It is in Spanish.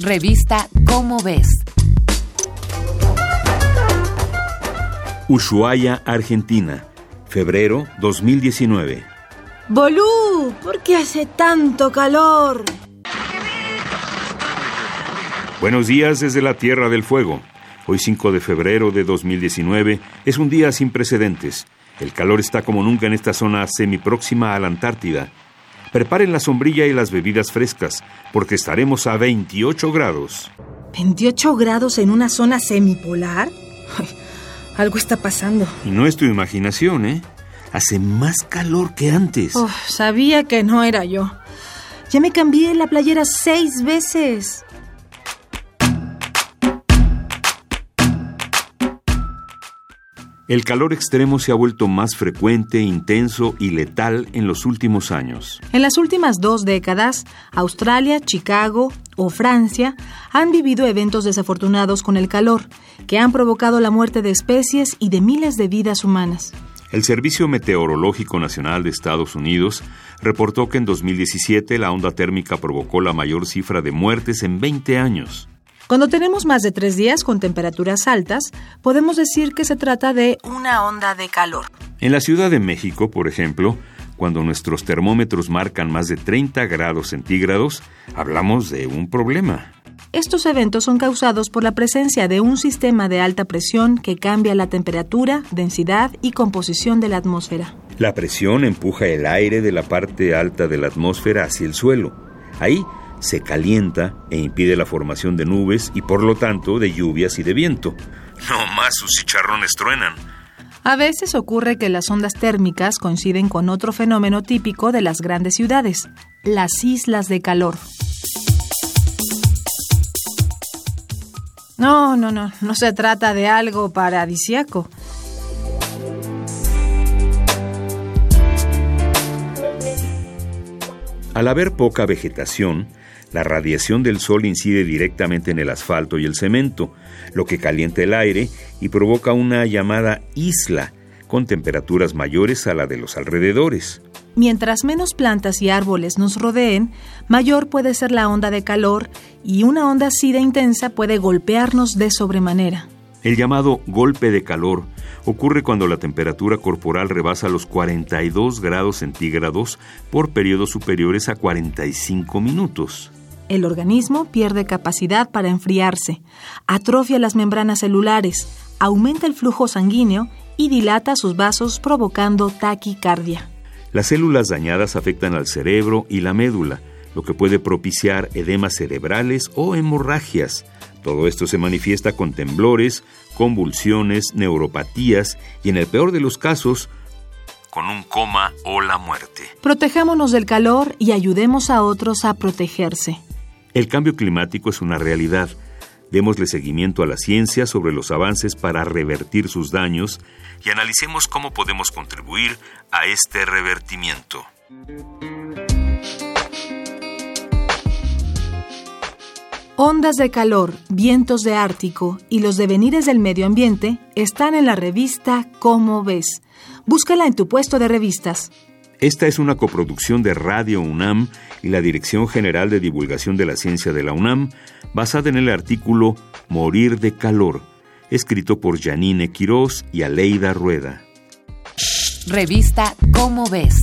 Revista Cómo ves. Ushuaia, Argentina, febrero 2019. Bolú, ¿por qué hace tanto calor? Buenos días desde la Tierra del Fuego. Hoy 5 de febrero de 2019 es un día sin precedentes. El calor está como nunca en esta zona semipróxima a la Antártida. Preparen la sombrilla y las bebidas frescas, porque estaremos a 28 grados. ¿28 grados en una zona semipolar? algo está pasando. Y no es tu imaginación, ¿eh? Hace más calor que antes. Oh, sabía que no era yo. Ya me cambié la playera seis veces. El calor extremo se ha vuelto más frecuente, intenso y letal en los últimos años. En las últimas dos décadas, Australia, Chicago o Francia han vivido eventos desafortunados con el calor, que han provocado la muerte de especies y de miles de vidas humanas. El Servicio Meteorológico Nacional de Estados Unidos reportó que en 2017 la onda térmica provocó la mayor cifra de muertes en 20 años. Cuando tenemos más de tres días con temperaturas altas, podemos decir que se trata de una onda de calor. En la Ciudad de México, por ejemplo, cuando nuestros termómetros marcan más de 30 grados centígrados, hablamos de un problema. Estos eventos son causados por la presencia de un sistema de alta presión que cambia la temperatura, densidad y composición de la atmósfera. La presión empuja el aire de la parte alta de la atmósfera hacia el suelo. Ahí se calienta e impide la formación de nubes y por lo tanto de lluvias y de viento. No más sus chicharrones truenan. A veces ocurre que las ondas térmicas coinciden con otro fenómeno típico de las grandes ciudades, las islas de calor. No, no, no, no se trata de algo paradisiaco. Al haber poca vegetación, la radiación del sol incide directamente en el asfalto y el cemento, lo que calienta el aire y provoca una llamada isla, con temperaturas mayores a la de los alrededores. Mientras menos plantas y árboles nos rodeen, mayor puede ser la onda de calor y una onda así de intensa puede golpearnos de sobremanera. El llamado golpe de calor ocurre cuando la temperatura corporal rebasa los 42 grados centígrados por periodos superiores a 45 minutos. El organismo pierde capacidad para enfriarse, atrofia las membranas celulares, aumenta el flujo sanguíneo y dilata sus vasos provocando taquicardia. Las células dañadas afectan al cerebro y la médula, lo que puede propiciar edemas cerebrales o hemorragias. Todo esto se manifiesta con temblores, convulsiones, neuropatías y en el peor de los casos, con un coma o la muerte. Protejámonos del calor y ayudemos a otros a protegerse. El cambio climático es una realidad. Démosle seguimiento a la ciencia sobre los avances para revertir sus daños y analicemos cómo podemos contribuir a este revertimiento. Ondas de calor, vientos de Ártico y los devenires del medio ambiente están en la revista Cómo ves. Búscala en tu puesto de revistas. Esta es una coproducción de Radio UNAM y la Dirección General de Divulgación de la Ciencia de la UNAM, basada en el artículo Morir de Calor, escrito por Janine Quirós y Aleida Rueda. Revista Cómo ves.